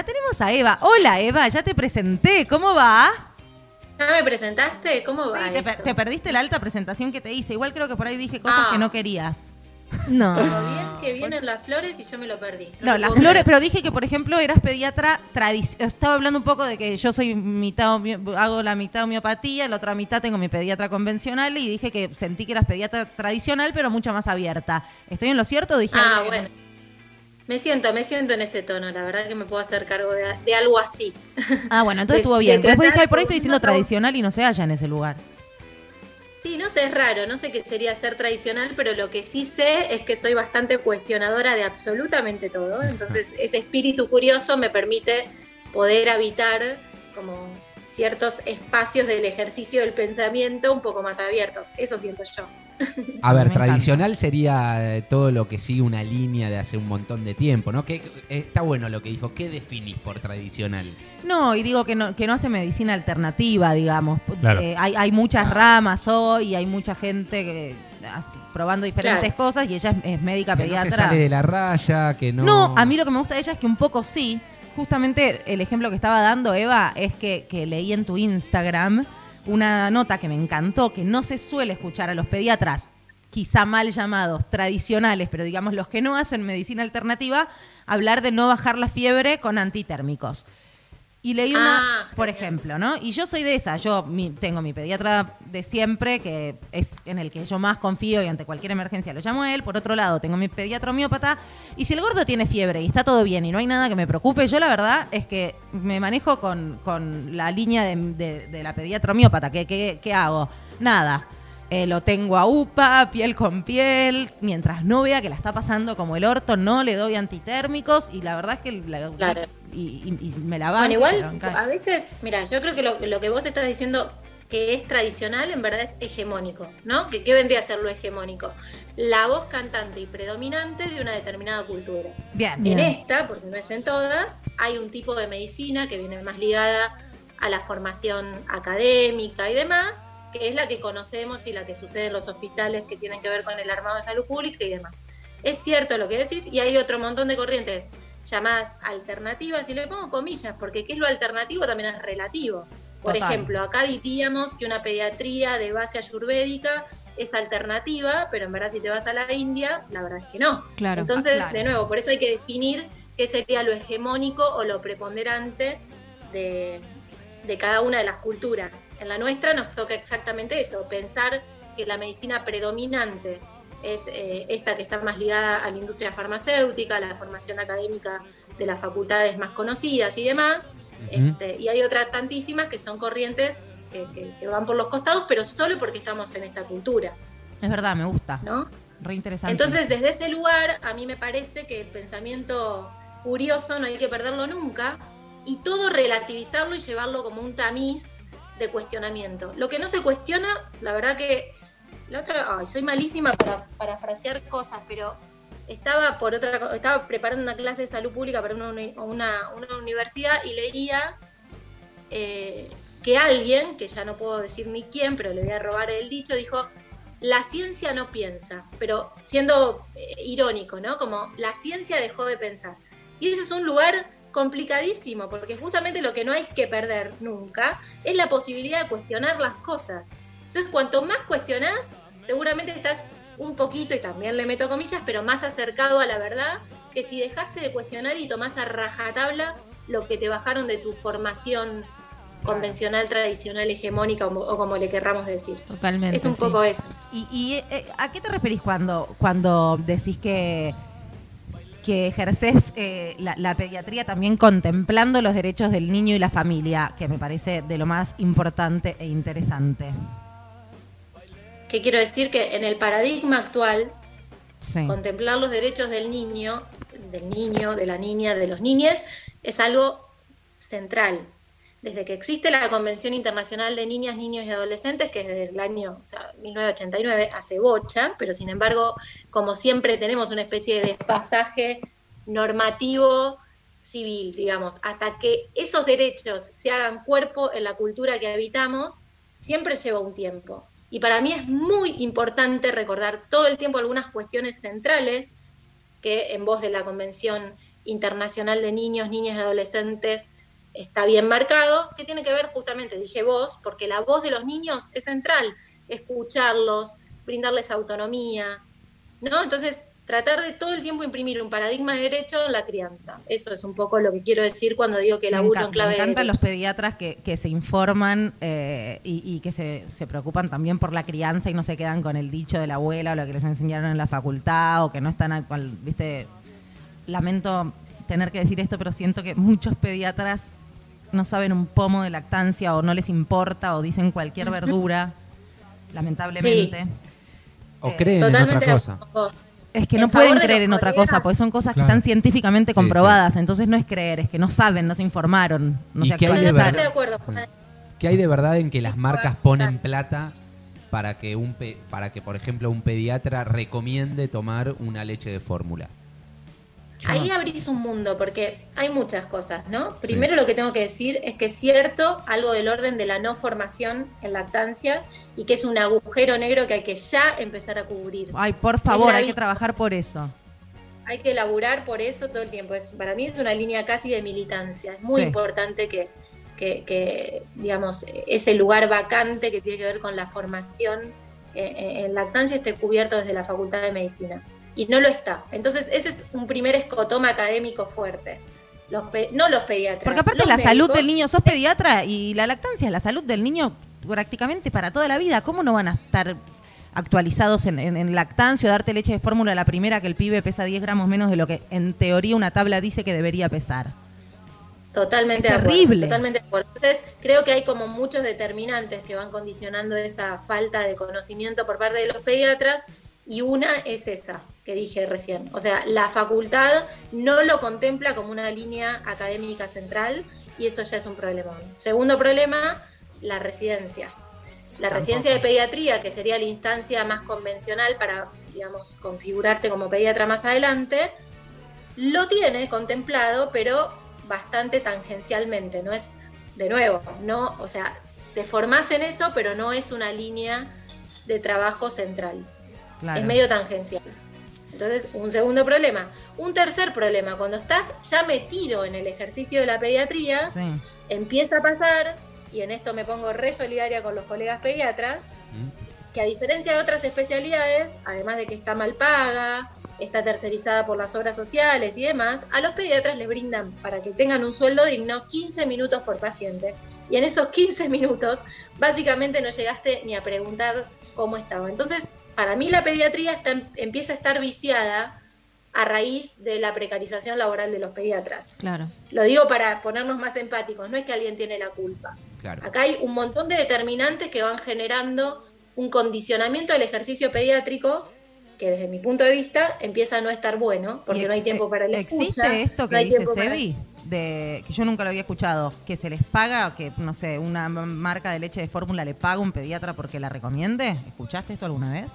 la tenemos a Eva. Hola Eva, ya te presenté, ¿cómo va? ¿Ya me presentaste? ¿Cómo va? Sí, te, eso? per- te perdiste la alta presentación que te hice. Igual creo que por ahí dije cosas Ah. que no querías. No. Lo bien que vienen las flores y yo me lo perdí. No, las flores, creer. pero dije que, por ejemplo, eras pediatra tradicional. Estaba hablando un poco de que yo soy mitad, hago la mitad homeopatía, la otra mitad tengo mi pediatra convencional y dije que sentí que eras pediatra tradicional, pero mucho más abierta. ¿Estoy en lo cierto? o Dije Ah, bueno. Me siento, me siento en ese tono. La verdad que me puedo hacer cargo de, de algo así. Ah, bueno, entonces de- estuvo de bien. Después dije, tratar ay, por ahí estoy diciendo tradicional y no se halla en ese lugar. Sí, no sé, es raro. No sé qué sería ser tradicional, pero lo que sí sé es que soy bastante cuestionadora de absolutamente todo. Entonces, ese espíritu curioso me permite poder habitar como ciertos espacios del ejercicio del pensamiento un poco más abiertos. Eso siento yo. A ver, Me tradicional sería eh, todo lo que sigue una línea de hace un montón de tiempo, ¿no? Que, que- está bueno lo que dijo. ¿Qué definís por tradicional? No, y digo que no, que no hace medicina alternativa, digamos. Claro. Eh, hay, hay muchas ramas hoy, hay mucha gente que, hace- probando diferentes Claro. cosas y ella es, es médica Que no se pediatra. sale de la raya, que no... No, a mí lo que me gusta de ella es que un poco sí. Justamente el ejemplo que estaba dando Eva es que, leí en tu Instagram una nota que me encantó, que no se suele escuchar a los pediatras, quizá mal llamados, tradicionales, pero digamos los que no hacen medicina alternativa, hablar de no bajar la fiebre con antitérmicos. Y leí una, Ah, por ejemplo, ¿no? Y yo soy de esa, yo mi- tengo mi pediatra de siempre, que es en el que yo más confío y ante cualquier emergencia lo llamo a él. Por otro lado, tengo mi pediatra homeópata. Y si el gordo tiene fiebre y está todo bien y no hay nada que me preocupe, yo la verdad es que me manejo con, con la línea de, de- de la pediatra homeópata. ¿Qué, qué, qué hago? Nada. Eh, lo tengo a UPA, piel con piel. Mientras no vea que la está pasando como el orto, no le doy antitérmicos. Y la verdad es que la- Claro. Y, y- me la va Bueno, igual a veces, mira, yo creo que lo, lo que vos estás diciendo que es tradicional en verdad es hegemónico, ¿no? Que qué vendría a ser lo hegemónico? La voz cantante y predominante de una determinada cultura. Bien. Bien. En esta, porque no es en todas, hay un tipo de medicina que viene más ligada a la formación académica y demás, que es la que conocemos y la que sucede en los hospitales que tienen que ver con el armado de salud pública y demás. Es cierto lo que decís y hay otro montón de corrientes llamadas alternativas, y le pongo comillas, porque qué es lo alternativo también es relativo. Por Total. ejemplo, acá diríamos que una pediatría de base ayurvédica es alternativa, pero en verdad si te vas a la India, la verdad es que no. Claro. Entonces, Claro. de nuevo, por eso hay que definir qué sería lo hegemónico o lo preponderante de, de cada una de las culturas. En la nuestra nos toca exactamente eso, pensar que la medicina predominante es eh, esta que está más ligada a la industria farmacéutica, a la formación académica de las facultades más conocidas y demás. Este, y hay otras tantísimas que son corrientes que, que- que van por los costados, pero solo porque estamos en esta cultura, Es verdad, me gusta. ¿no? Re interesante. Entonces, desde ese lugar, a mí me parece que el pensamiento curioso no hay que perderlo nunca y todo relativizarlo y llevarlo como un tamiz de cuestionamiento. Lo que no se cuestiona, la verdad que la otra, ay, soy malísima para parafrasear cosas, pero estaba por otra estaba preparando una clase de salud pública para una universidad y leía eh, que alguien, que ya no puedo decir ni quién, pero le voy a robar el dicho, dijo, la ciencia no piensa, pero siendo eh, irónico, ¿no? Como la ciencia dejó de pensar. Y ese es un lugar complicadísimo, porque justamente lo que no hay que perder nunca es la posibilidad de cuestionar las cosas. Entonces, cuanto más cuestionás, seguramente estás un poquito, y también le meto comillas, pero más acercado a la verdad que si dejaste de cuestionar y tomás a rajatabla lo que te bajaron de tu formación convencional, tradicional, hegemónica o, o como le querramos decir. Totalmente. Es un sí. poco eso. ¿Y, y, eh, a qué te referís cuando, cuando decís que, que ejerces eh, la, la pediatría también contemplando los derechos del niño y la familia, que me parece de lo más importante e interesante? ¿Qué quiero decir? Que en el paradigma actual, Sí. contemplar los derechos del niño, del niño, de la niña, de los niñes, es algo central. Desde que existe la Convención Internacional de Niñas, Niños y Adolescentes, que es desde el año o sea, 1989, hace bocha, pero sin embargo, como siempre tenemos una especie de desfasaje normativo civil, digamos, hasta que esos derechos se hagan cuerpo en la cultura que habitamos, siempre lleva un tiempo. Y para mí es muy importante recordar todo el tiempo algunas cuestiones centrales que en voz de la Convención internacional de niños, niñas y adolescentes está bien marcado, que tiene que ver justamente, dije vos, porque la voz de los niños es central, escucharlos, brindarles autonomía, ¿no? Entonces, tratar de todo el tiempo imprimir un paradigma de derecho en la crianza. Eso es un poco lo que quiero decir cuando digo que laburo en clave Me encantan los pediatras que, que se informan eh, y, y, que se, se, preocupan también por la crianza y no se quedan con el dicho de la abuela o lo que les enseñaron en la facultad o que no están, al, viste, lamento tener que decir esto, pero siento que muchos pediatras no saben un pomo de lactancia o no les importa o dicen cualquier verdura, lamentablemente. Sí. O creen en otra cosa. Es que no pueden creer en otra cosa, porque son cosas que están científicamente comprobadas. Entonces no es creer, es que no saben, no se informaron, no se qué hay, de verdad, de acuerdo, ¿Qué hay de verdad en que las marcas ponen plata para que, un para que, por ejemplo, un pediatra recomiende tomar una leche de fórmula? Ahí abrís un mundo, porque hay muchas cosas, ¿no? Primero lo que tengo que decir es que es cierto algo del orden de la no formación en lactancia y que es un agujero negro que hay que ya empezar a cubrir. Ay, por favor, hay que trabajar por eso. Hay que elaborar por eso todo el tiempo. Es, para mí es una línea casi de militancia. Es muy importante que, que, digamos, ese lugar vacante que tiene que ver con la formación eh, eh, en lactancia esté cubierto desde la Facultad de Medicina y no lo está. Entonces, ese es un primer escotoma académico fuerte. Los no los pediatras. Porque aparte la salud del niño, sos pediatra y la lactancia es la salud del niño prácticamente para toda la vida. ¿Cómo no van a estar actualizados en, en, lactancia o darte leche de fórmula la primera que el pibe pesa 10 gramos menos de lo que en teoría una tabla dice que debería pesar? Totalmente de acuerdo. Totalmente de acuerdo. Entonces, creo que hay como muchos determinantes que van condicionando esa falta de conocimiento por parte de los pediatras y una es esa que dije recién. O sea, la facultad no lo contempla como una línea académica central y eso ya es un problema. Segundo problema, la residencia. La residencia de pediatría, que sería la instancia más convencional para, digamos, configurarte como pediatra más adelante, lo tiene contemplado, pero bastante tangencialmente, no es, de nuevo, no, o sea, te formás en eso, pero no es una línea de trabajo central. Es medio tangencial. Entonces, un segundo problema. Un tercer problema, cuando estás ya metido en el ejercicio de la pediatría, empieza a pasar, y en esto me pongo re solidaria con los colegas pediatras, mm. que a diferencia de otras especialidades, además de que está mal paga, está tercerizada por las obras sociales y demás, a los pediatras les brindan, para que tengan un sueldo digno, 15 minutos por paciente. Y en esos 15 minutos, básicamente no llegaste ni a preguntar cómo estaba. Entonces, para mí la pediatría empieza a estar viciada a raíz de la precarización laboral de los pediatras. Claro. Lo digo para ponernos más empáticos, no es que alguien tiene la culpa. Acá hay un montón de determinantes que van generando un condicionamiento del ejercicio pediátrico que desde mi punto de vista empieza a no estar bueno, porque no hay tiempo para la escucha. ¿Existe esto que dice Sebi? De, que yo nunca lo había escuchado, que se les paga, que no sé, una marca de leche de fórmula le paga un pediatra porque la recomiende. ¿Escuchaste esto alguna vez?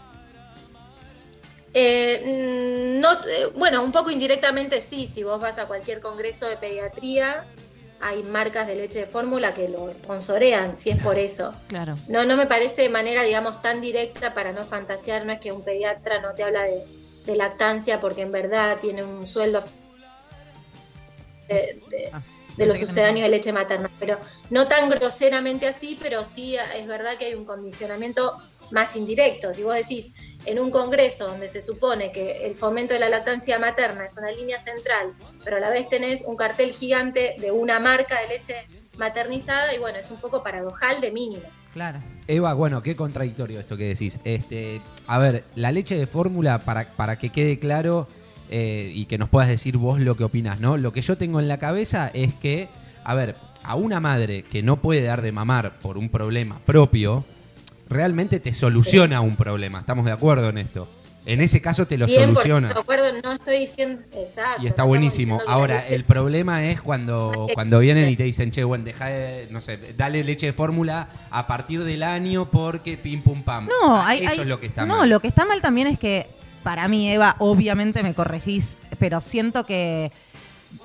Eh, no, eh, bueno, un poco indirectamente sí, si vos vas a cualquier congreso de pediatría, hay marcas de leche de fórmula que lo sponsorean, si es por eso. Claro. No, no me parece de manera, digamos, tan directa para no fantasear, no es que un pediatra no te habla de, lactancia porque en verdad tiene un sueldo de, de, ah, los sucedáneos de leche materna, pero no tan groseramente así, pero sí es verdad que hay un condicionamiento más indirecto. Si vos decís, en un congreso donde se supone que el fomento de la lactancia materna es una línea central, pero a la vez tenés un cartel gigante de una marca de leche maternizada y bueno, es un poco paradojal de mínimo. Claro. Eva, bueno, qué contradictorio esto que decís. Este, a ver, la leche de fórmula, para, para que quede claro eh, y que nos puedas decir vos lo que opinas, ¿no? Lo que yo tengo en la cabeza es que, a ver, a una madre que no puede dar de mamar por un problema propio, realmente te soluciona un problema. ¿Estamos de acuerdo en esto? En ese caso te lo soluciona. De acuerdo, no estoy diciendo exacto. Y está buenísimo. Ahora, el problema es cuando, cuando vienen y te dicen, che, bueno, deja de, no sé, dale leche de fórmula a partir del año porque pim pum pam. No, ah, eso es lo que está mal. No, lo que está mal también es que, para mí, Eva, obviamente me corregís, pero siento que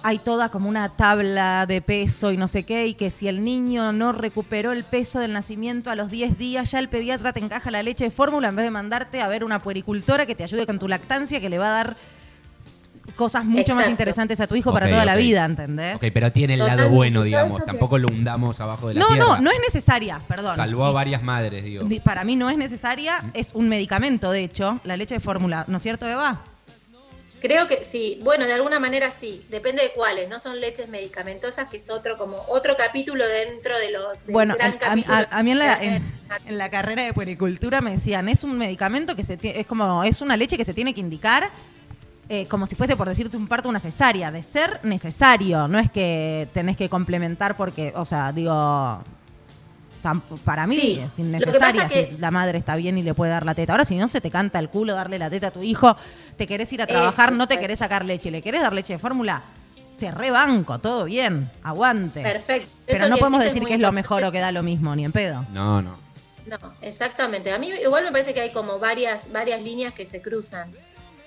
hay toda como una tabla de peso y no sé qué, y que si el niño no recuperó el peso del nacimiento a los 10 días, ya el pediatra te encaja la leche de fórmula en vez de mandarte a ver una puericultora que te ayude con tu lactancia, que le va a dar cosas mucho más interesantes a tu hijo para toda la vida, ¿entendés? Ok, pero tiene el lado bueno, digamos. Tampoco lo hundamos abajo de la No, tierra. no, no es necesaria, perdón. Salvó a varias madres, digo. di- Para mí no es necesaria, es un medicamento, de hecho, la leche de fórmula, ¿no es cierto, Eva? Creo que sí, bueno, de alguna manera sí, depende de cuáles, no son leches medicamentosas, que es otro como otro capítulo dentro de lo del Bueno, gran a, a- a mí en la, en, en la carrera de puericultura me decían, es un medicamento que se es como, es una leche que se tiene que indicar eh, como si fuese por decirte un parto una cesárea, de ser necesario, no es que tenés que complementar porque, o sea, digo, para mí Sí, es que innecesaria que- si la madre está bien y le puede dar la teta. Ahora, si no se te canta el culo darle la teta a tu hijo, te querés ir a trabajar, Eso, no te querés sacar leche, le querés dar leche de fórmula, te rebanco, todo bien, aguante. Perfecto. Pero Eso no podemos decir que es lo mejor o que da lo mismo, ni en pedo. No, no. No, exactamente. A mí igual me parece que hay como varias, varias líneas que se cruzan.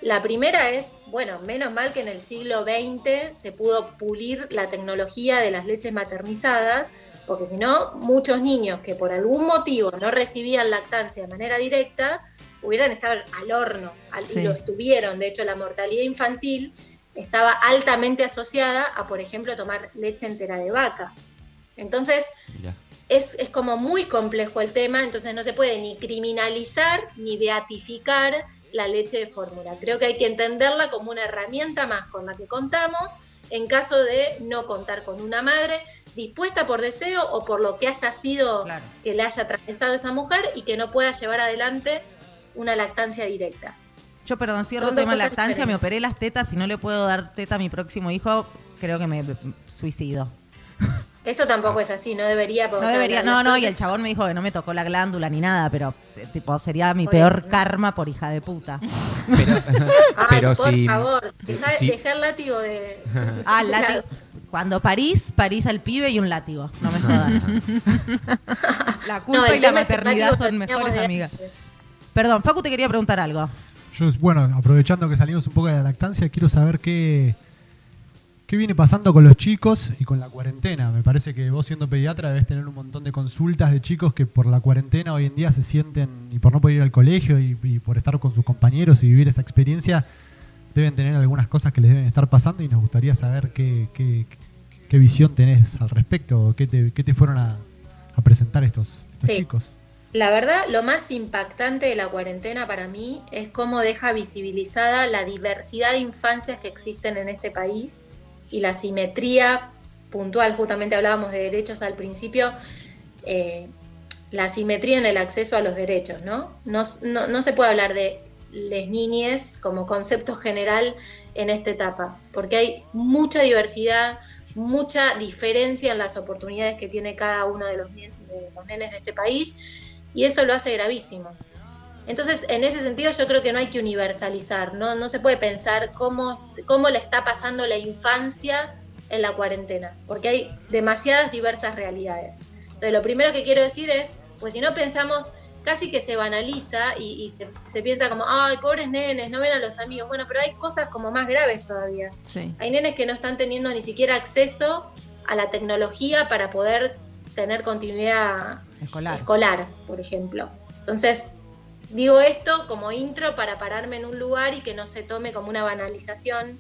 La primera es, bueno, menos mal que en el siglo XX se pudo pulir la tecnología de las leches maternizadas, porque si no, muchos niños que por algún motivo no recibían lactancia de manera directa, hubieran estado al horno, al- Sí. y lo estuvieron. De hecho, la mortalidad infantil estaba altamente asociada a, por ejemplo, tomar leche entera de vaca. Entonces, es, es como muy complejo el tema, entonces no se puede ni criminalizar ni beatificar la leche de fórmula. Creo que hay que entenderla como una herramienta más con la que contamos en caso de no contar con una madre dispuesta por deseo o por lo que haya sido Claro. que le haya atravesado esa mujer y que no pueda llevar adelante una lactancia directa. Yo, perdón, cierro el tema lactancia, me operé las tetas, si no le puedo dar teta a mi próximo hijo, creo que me suicido. Eso tampoco es así, no debería. porque, No debería, no, no, y el chabón me dijo que no me tocó la glándula ni nada, pero eh, tipo sería mi Por peor eso, ¿no? karma por hija de puta. Pero, Ay, pero por si. favor, deja, si- deja el látigo de. Ah, el látigo. Cuando parís, parís al pibe y un látigo. No me jodan. la culpa el y la tema es que el maternidad látigo son lo teníamos mejores de amigas. antes. Perdón, Facu te quería preguntar algo. Yo, bueno, aprovechando que salimos un poco de la lactancia, quiero saber qué, qué viene pasando con los chicos y con la cuarentena. Me parece que vos siendo pediatra debes tener un montón de consultas de chicos que por la cuarentena hoy en día se sienten, y por no poder ir al colegio y, y por estar con sus compañeros y vivir esa experiencia, deben tener algunas cosas que les deben estar pasando y nos gustaría saber qué, qué, qué visión tenés al respecto, qué te, qué te fueron a, a presentar estos, estos Sí. chicos. La verdad, lo más impactante de la cuarentena para mí es cómo deja visibilizada la diversidad de infancias que existen en este país y la simetría puntual, justamente hablábamos de derechos al principio, eh, la simetría en el acceso a los derechos, ¿no? No, no- no se puede hablar de les niñes como concepto general en esta etapa, porque hay mucha diversidad, mucha diferencia en las oportunidades que tiene cada uno de los, nen- de los nenes de este país y eso lo hace gravísimo. Entonces, en ese sentido, yo creo que no hay que universalizar, no, no se puede pensar cómo, cómo le está pasando la infancia en la cuarentena, porque hay demasiadas diversas realidades. Entonces, lo primero que quiero decir es, pues si no pensamos, casi que se banaliza y, y se, se piensa como, ay, pobres nenes, no ven a los amigos. Bueno, pero hay cosas como más graves todavía. Sí. Hay nenes que no están teniendo ni siquiera acceso a la tecnología para poder tener continuidad Escolar. escolar, por ejemplo. Entonces, digo esto como intro para pararme en un lugar y que no se tome como una banalización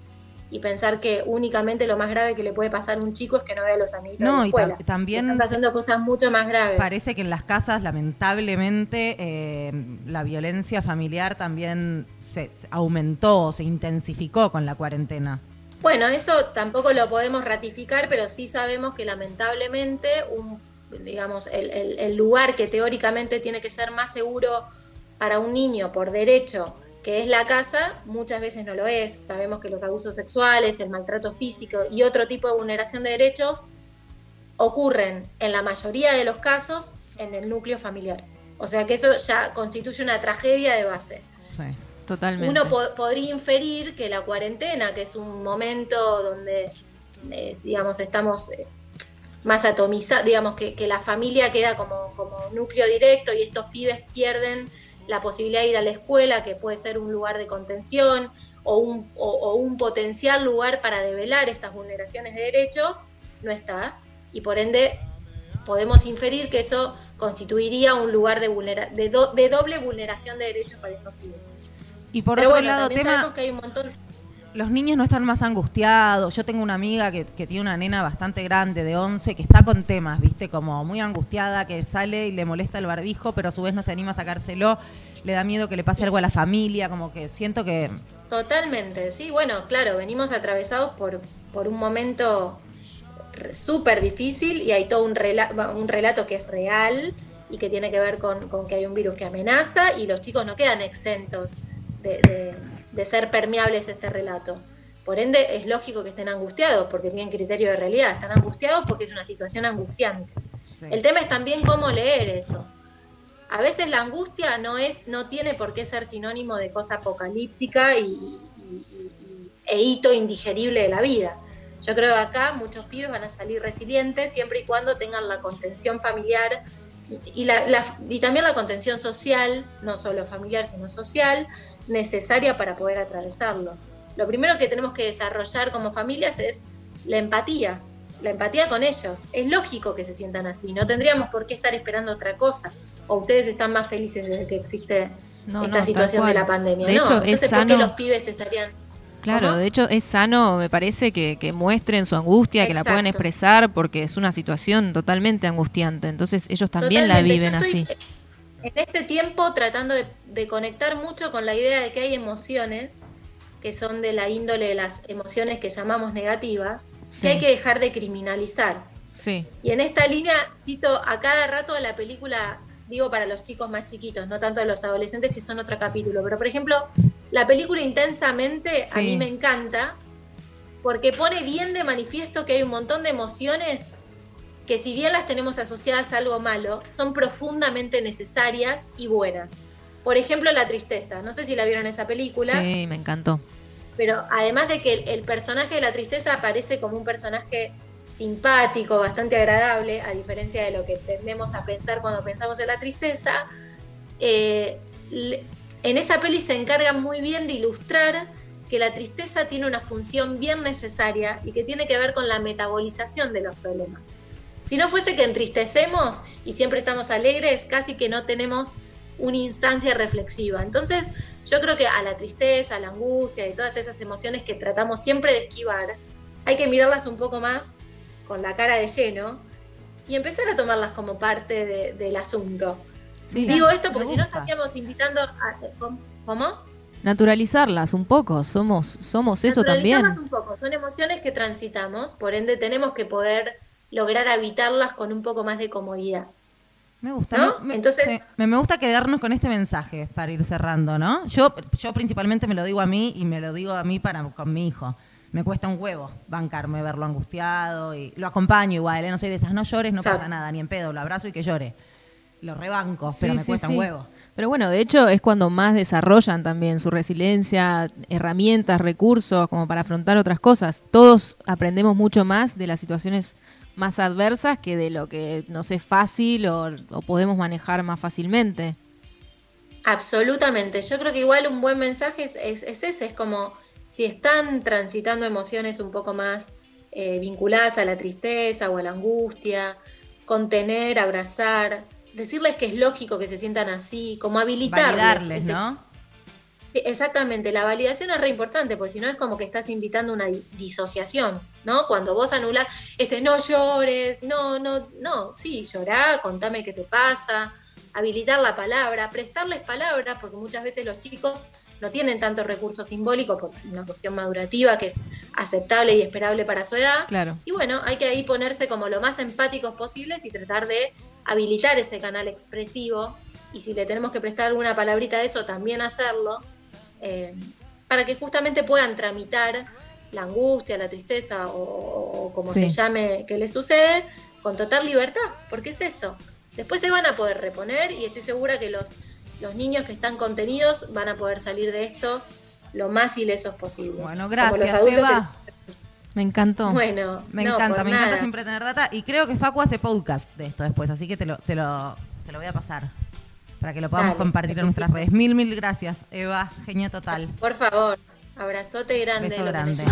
y pensar que únicamente lo más grave que le puede pasar a un chico es que no vea a los amiguitos de No, la y escuela. tam- también Están pasando cosas mucho más graves. Parece que en las casas, lamentablemente, eh, la violencia familiar también se, se aumentó, se intensificó con la cuarentena. Bueno, eso tampoco lo podemos ratificar, pero sí sabemos que lamentablemente un, digamos, el, el- el lugar que teóricamente tiene que ser más seguro para un niño por derecho, que es la casa, muchas veces no lo es. Sabemos que los abusos sexuales, el maltrato físico y otro tipo de vulneración de derechos ocurren en la mayoría de los casos en el núcleo familiar. O sea que eso ya constituye una tragedia de base. Sí. Totalmente. Uno po- podría inferir que la cuarentena, que es un momento donde, eh, digamos, estamos eh, más atomizados, digamos, que, que la familia queda como, como núcleo directo y estos pibes pierden la posibilidad de ir a la escuela, que puede ser un lugar de contención o un, o- o un potencial lugar para develar estas vulneraciones de derechos, no está. Y por ende podemos inferir que eso constituiría un lugar de, vulnera- de, do- de doble vulneración de derechos para estos pibes. Y por Pero otro bueno, lado, también tema, sabemos que hay un montón. Los niños no están más angustiados. Yo tengo una amiga que, que tiene una nena bastante grande, de 11, que está con temas, ¿viste? Como muy angustiada, que sale y le molesta el barbijo, pero a su vez no se anima a sacárselo. Le da miedo que le pase algo a la familia, como que siento que... Totalmente, sí. Bueno, claro, venimos atravesados por, por un momento súper difícil y hay todo un, rela- un relato que es real y que tiene que ver con, con que hay un virus que amenaza y los chicos no quedan exentos de, de- de ser permeables a este relato. Por ende, es lógico que estén angustiados porque tienen criterio de realidad. Están angustiados porque es una situación angustiante. sí. El tema es también cómo leer eso. A veces la angustia no es, no tiene por qué ser sinónimo de cosa apocalíptica y, y- y- e hito indigerible de la vida. Yo creo que acá muchos pibes van a salir resilientes siempre y cuando tengan la contención familiar y, la- la- y también la contención social, no solo familiar, sino social, necesaria para poder atravesarlo. Lo primero que tenemos que desarrollar como familias es la empatía, la empatía con ellos. Es lógico que se sientan así, no tendríamos por qué estar esperando otra cosa. O ustedes están más felices desde que existe No, esta no, situación de la pandemia. De no, hecho, es entonces ¿por qué sano- los pibes estarían Claro, ¿Cómo? de hecho es sano, me parece, que, que muestren su angustia, que la puedan expresar, porque es una situación totalmente angustiante. Entonces ellos también la viven así. En este tiempo tratando de, de conectar mucho con la idea de que hay emociones que son de la índole de las emociones que llamamos negativas, Sí. que hay que dejar de criminalizar. Sí, Y en esta línea cito a cada rato la película, digo para los chicos más chiquitos, no tanto a los adolescentes que son otro capítulo, pero por ejemplo, la película Intensamente a mí me encanta porque pone bien de manifiesto que hay un montón de emociones que si bien las tenemos asociadas a algo malo, son profundamente necesarias y buenas. Por ejemplo, la tristeza. No sé si la vieron esa película, sí, me encantó. pero además de que el, el personaje de la tristeza aparece como un personaje simpático, bastante agradable, a diferencia de lo que tendemos a pensar cuando pensamos en la tristeza, eh, en esa peli se encarga muy bien de ilustrar que la tristeza tiene una función bien necesaria y que tiene que ver con la metabolización de los problemas. Si no fuese que entristecemos y siempre estamos alegres, casi que no tenemos una instancia reflexiva. Entonces, yo creo que a la tristeza, a la angustia y todas esas emociones que tratamos siempre de esquivar, hay que mirarlas un poco más con la cara de lleno y empezar a tomarlas como parte de- del asunto. Sí. Digo esto porque si no estaríamos invitando a... ¿Cómo? Naturalizarlas un poco, somos, somos eso también. Naturalizarlas un poco. Son emociones que transitamos, por ende tenemos que poder lograr habitarlas con un poco más de comodidad. Me gusta, ¿No? Me, Entonces- sí, me, me gusta quedarnos con este mensaje para ir cerrando, ¿no? Yo, yo principalmente me lo digo a mí y me lo digo a mí para con mi hijo. Me cuesta un huevo bancarme, verlo angustiado y lo acompaño igual, ¿eh? no soy de esas, no llores, no Exacto. pasa nada, ni en pedo, lo abrazo y que llore. Lo rebanco, Sí, pero me sí, cuesta sí. un huevo. Pero bueno, de hecho es cuando más desarrollan también su resiliencia, herramientas, recursos, como para afrontar otras cosas. Todos aprendemos mucho más de las situaciones más adversas que de lo que nos es fácil o, o podemos manejar más fácilmente. Absolutamente. Yo creo que igual un buen mensaje es, es- es ese, es como si están transitando emociones un poco más eh, vinculadas a la tristeza o a la angustia, contener, abrazar, decirles que es lógico que se sientan así, como habilitarles. Validarles, ese- ¿no? Exactamente, la validación es re importante, porque si no es como que estás invitando una di- disociación, ¿no? Cuando vos anulás, este, no llores, no, no, no, sí, llorá, contame qué te pasa, habilitar la palabra, prestarles palabras, porque muchas veces los chicos no tienen tanto recurso simbólico por una cuestión madurativa que es aceptable y esperable para su edad. Claro. Y bueno, hay que ahí ponerse como lo más empáticos posibles y tratar de habilitar ese canal expresivo. Y si le tenemos que prestar alguna palabrita a eso, también hacerlo. Eh, para que justamente puedan tramitar la angustia, la tristeza o, o- como Sí. se llame que les sucede con total libertad, porque es eso. Después se van a poder reponer y estoy segura que los, los niños que están contenidos van a poder salir de estos lo más ilesos posible. Bueno, Como los gracias, adultos Eva. Me encantó. bueno, Me no, encanta, me encanta siempre tener data. Y creo que Facu hace podcast de esto después, así que te lo, te lo, te lo voy a pasar. Para que lo podamos Dale, compartir en nuestras redes. Mil, mil gracias, Eva. Genio total. Por favor, abrazote grande. Beso grande.